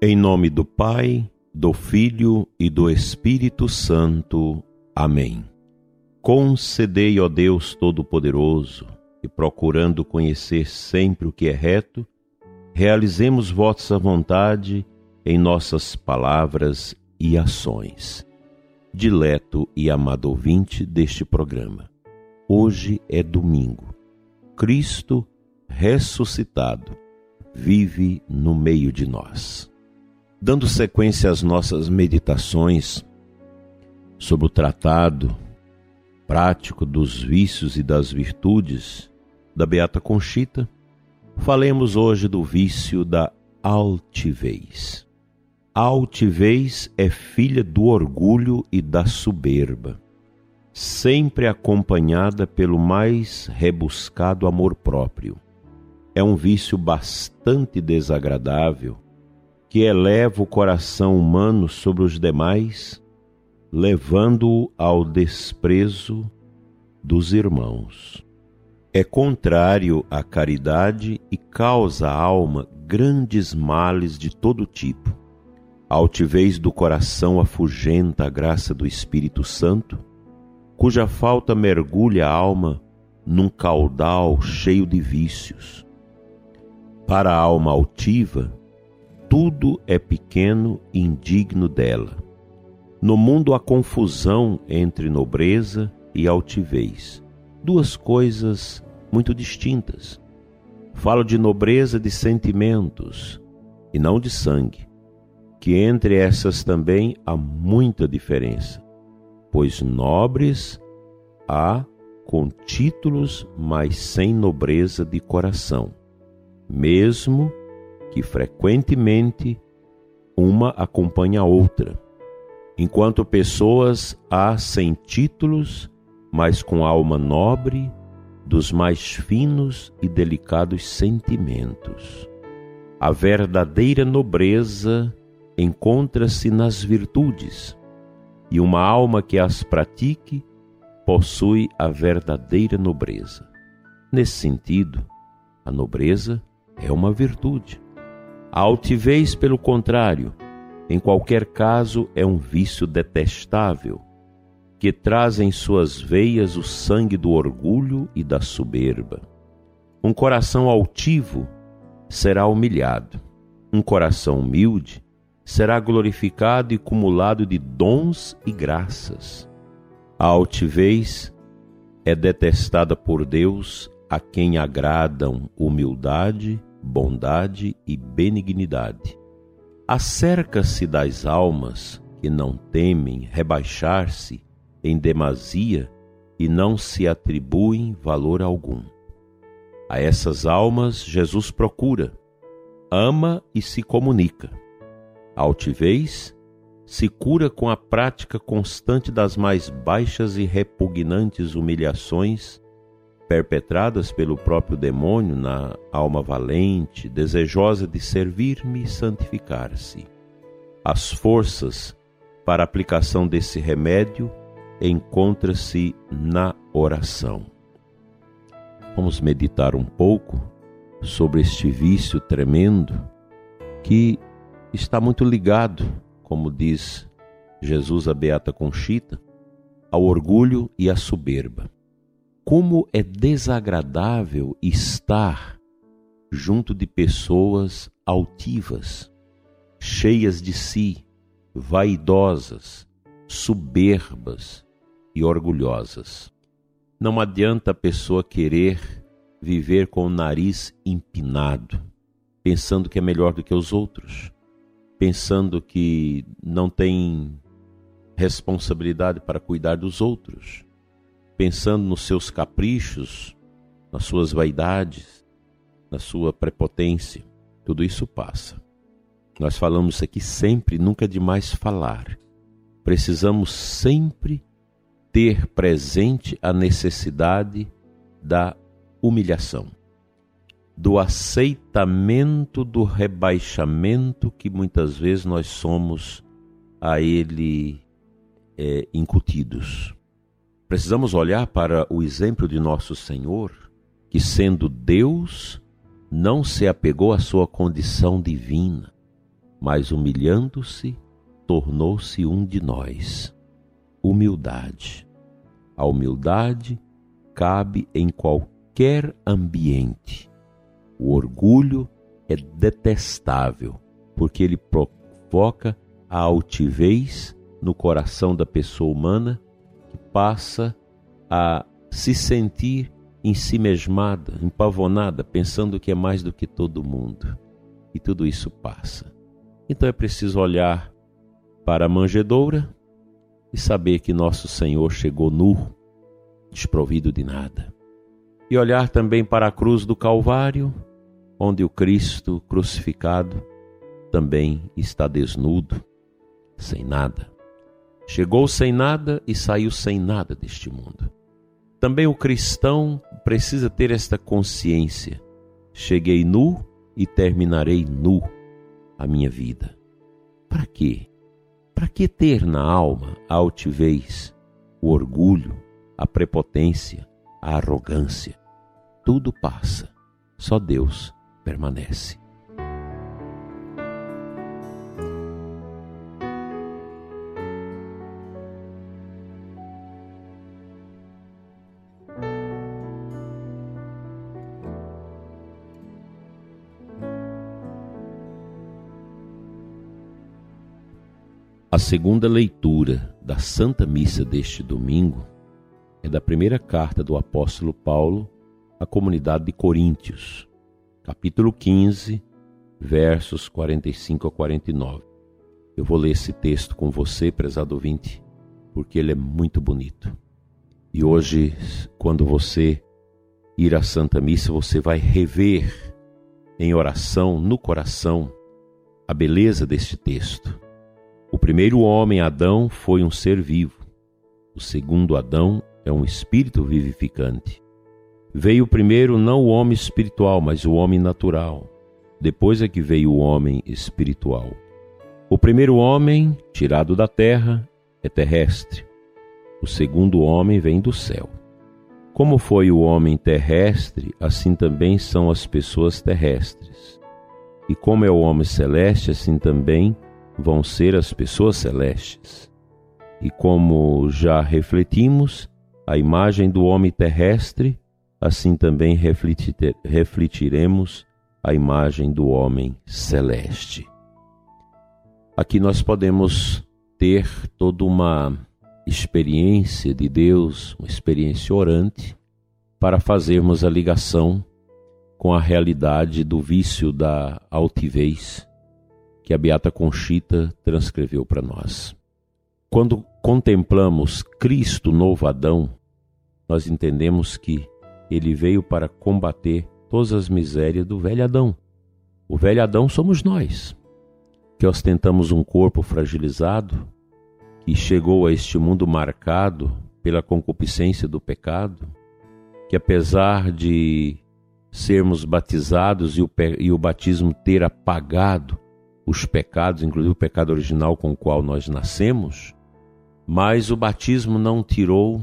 Em nome do Pai, do Filho e do Espírito Santo. Amém. Concedei, ó Deus Todo-Poderoso, que procurando conhecer sempre o que é reto, realizemos vossa vontade em nossas palavras e ações. Dileto e amado ouvinte deste programa. Hoje é domingo. Cristo ressuscitado vive no meio de nós. Dando sequência às nossas meditações sobre o tratado prático dos vícios e das virtudes da Beata Conchita, falemos hoje do vício da altivez. A altivez é filha do orgulho e da soberba, sempre acompanhada pelo mais rebuscado amor próprio. É um vício bastante desagradável que eleva o coração humano sobre os demais, levando-o ao desprezo dos irmãos. É contrário à caridade e causa à alma grandes males de todo tipo. A altivez do coração afugenta a graça do Espírito Santo, cuja falta mergulha a alma num caudal cheio de vícios. Para a alma altiva, tudo é pequeno e indigno dela. No mundo há confusão entre nobreza e altivez, duas coisas muito distintas. Falo de nobreza de sentimentos e não de sangue, que entre essas também há muita diferença, pois nobres há com títulos, mas sem nobreza de coração, mesmo que frequentemente uma acompanha a outra, enquanto pessoas há sem títulos, mas com alma nobre, dos mais finos e delicados sentimentos. A verdadeira nobreza encontra-se nas virtudes, e uma alma que as pratique possui a verdadeira nobreza. Nesse sentido, a nobreza é uma virtude. A altivez, pelo contrário, em qualquer caso, é um vício detestável, que traz em suas veias o sangue do orgulho e da soberba. Um coração altivo será humilhado, um coração humilde será glorificado e cumulado de dons e graças. A altivez é detestada por Deus a quem agradam humildade bondade e benignidade. Acerca-se das almas que não temem rebaixar-se em demasia e não se atribuem valor algum. A essas almas Jesus procura, ama e se comunica. A altivez se cura com a prática constante das mais baixas e repugnantes humilhações perpetradas pelo próprio demônio na alma valente, desejosa de servir-me e santificar-se. As forças para a aplicação desse remédio encontra-se na oração. Vamos meditar um pouco sobre este vício tremendo que está muito ligado, como diz Jesus a Beata Conchita, ao orgulho e à soberba como é desagradável estar junto de pessoas altivas, cheias de si, vaidosas, soberbas e orgulhosas. Não adianta a pessoa querer viver com o nariz empinado, pensando que é melhor do que os outros, pensando que não tem responsabilidade para cuidar dos outros pensando nos seus caprichos, nas suas vaidades, na sua prepotência. Tudo isso passa. Nós falamos aqui sempre, nunca é demais falar. Precisamos sempre ter presente a necessidade da humilhação, do aceitamento do rebaixamento que muitas vezes nós somos a ele é, incutidos. Precisamos olhar para o exemplo de nosso Senhor, que sendo Deus, não se apegou à sua condição divina, mas humilhando-se, tornou-se um de nós. Humildade. A humildade cabe em qualquer ambiente. O orgulho é detestável, porque ele provoca a altivez no coração da pessoa humana passa a se sentir em si mesmada, empavonada, pensando que é mais do que todo mundo. E tudo isso passa. Então é preciso olhar para a manjedoura e saber que nosso Senhor chegou nu, desprovido de nada. E olhar também para a cruz do Calvário, onde o Cristo crucificado também está desnudo, sem nada. Chegou sem nada e saiu sem nada deste mundo. Também o cristão precisa ter esta consciência. Cheguei nu e terminarei nu a minha vida. Para quê? Para que ter na alma a altivez, o orgulho, a prepotência, a arrogância? Tudo passa, só Deus permanece. A segunda leitura da Santa Missa deste domingo é da primeira carta do apóstolo Paulo à comunidade de Coríntios, capítulo 15, versos 45 a 49. Eu vou ler esse texto com você, prezado ouvinte, porque ele é muito bonito. E hoje, quando você ir à Santa Missa, você vai rever em oração, no coração, a beleza deste texto o primeiro homem, Adão, foi um ser vivo. O segundo Adão é um espírito vivificante. Veio primeiro não o homem espiritual, mas o homem natural. Depois é que veio o homem espiritual. O primeiro homem, tirado da terra, é terrestre. O segundo homem vem do céu. Como foi o homem terrestre, assim também são as pessoas terrestres. E como é o homem celeste, assim também vão ser as pessoas celestes. E como já refletimos, a imagem do homem terrestre, assim também refletiremos a imagem do homem celeste. Aqui nós podemos ter toda uma experiência de Deus, uma experiência orante, para fazermos a ligação com a realidade do vício da altivez que a Beata Conchita transcreveu para nós. Quando contemplamos Cristo novo Adão, nós entendemos que ele veio para combater todas as misérias do velho Adão. O velho Adão somos nós, que ostentamos um corpo fragilizado, que chegou a este mundo marcado pela concupiscência do pecado, que apesar de sermos batizados e o, e o batismo ter apagado os pecados, inclusive o pecado original com o qual nós nascemos, mas o batismo não tirou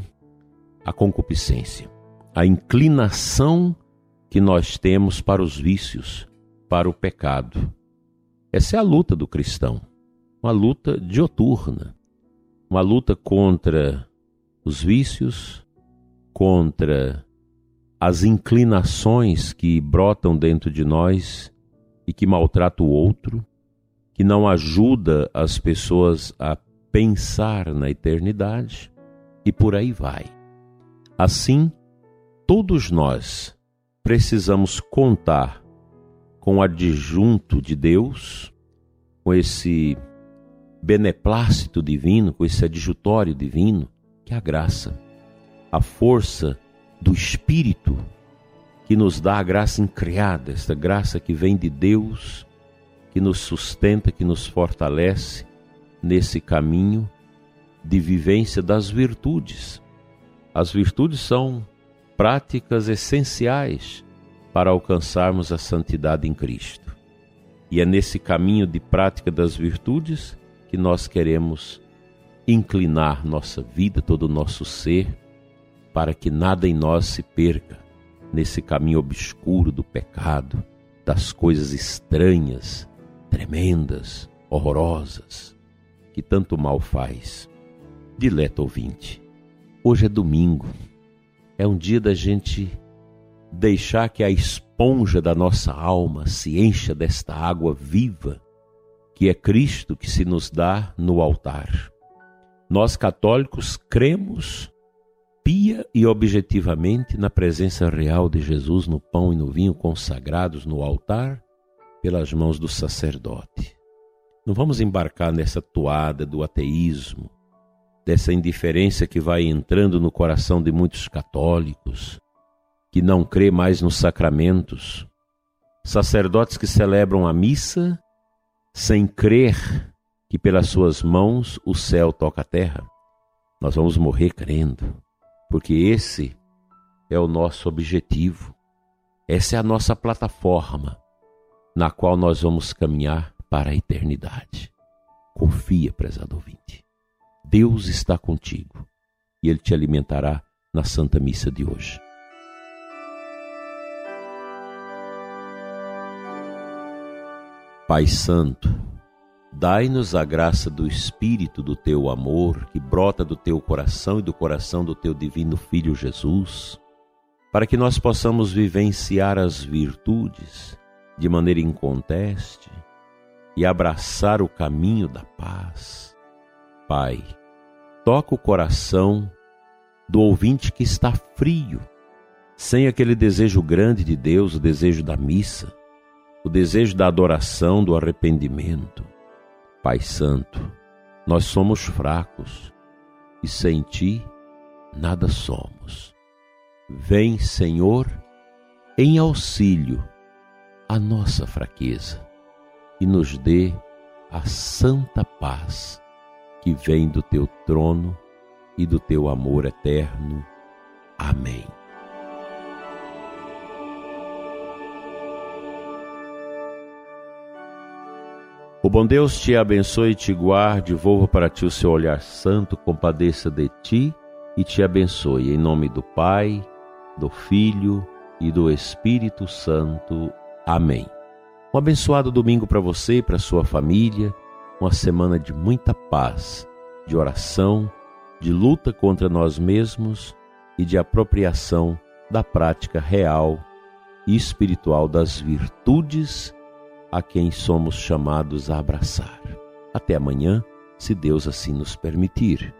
a concupiscência, a inclinação que nós temos para os vícios, para o pecado. Essa é a luta do cristão, uma luta dioturna, uma luta contra os vícios, contra as inclinações que brotam dentro de nós e que maltratam o outro, que não ajuda as pessoas a pensar na eternidade e por aí vai. Assim, todos nós precisamos contar com o adjunto de Deus, com esse beneplácito divino, com esse adjutório divino, que é a graça, a força do Espírito que nos dá a graça increada, esta graça que vem de Deus que nos sustenta, que nos fortalece nesse caminho de vivência das virtudes. As virtudes são práticas essenciais para alcançarmos a santidade em Cristo. E é nesse caminho de prática das virtudes que nós queremos inclinar nossa vida, todo o nosso ser, para que nada em nós se perca nesse caminho obscuro do pecado, das coisas estranhas tremendas, horrorosas, que tanto mal faz. Dileto ouvinte, hoje é domingo, é um dia da gente deixar que a esponja da nossa alma se encha desta água viva que é Cristo que se nos dá no altar. Nós católicos cremos pia e objetivamente na presença real de Jesus no pão e no vinho consagrados no altar pelas mãos do sacerdote. Não vamos embarcar nessa toada do ateísmo, dessa indiferença que vai entrando no coração de muitos católicos, que não crê mais nos sacramentos, sacerdotes que celebram a missa sem crer que pelas suas mãos o céu toca a terra. Nós vamos morrer crendo, porque esse é o nosso objetivo, essa é a nossa plataforma na qual nós vamos caminhar para a eternidade. Confia, prezado ouvinte. Deus está contigo e Ele te alimentará na Santa Missa de hoje. Pai Santo, dai-nos a graça do Espírito do teu amor, que brota do teu coração e do coração do teu divino Filho Jesus, para que nós possamos vivenciar as virtudes de maneira inconteste e abraçar o caminho da paz. Pai, toca o coração do ouvinte que está frio, sem aquele desejo grande de Deus, o desejo da missa o desejo da adoração, do arrependimento. Pai Santo, nós somos fracos e sem Ti nada somos. Vem, Senhor, em auxílio à nossa fraqueza e nos dê a santa paz que vem do Teu trono e do Teu amor eterno. Amém. O bom Deus te abençoe e te guarde, volva para ti o seu olhar santo, compadeça de ti e te abençoe. Em nome do Pai, do Filho e do Espírito Santo. Amém. Um abençoado domingo para você e para sua família, uma semana de muita paz, de oração, de luta contra nós mesmos e de apropriação da prática real e espiritual das virtudes a quem somos chamados a abraçar. Até amanhã, se Deus assim nos permitir.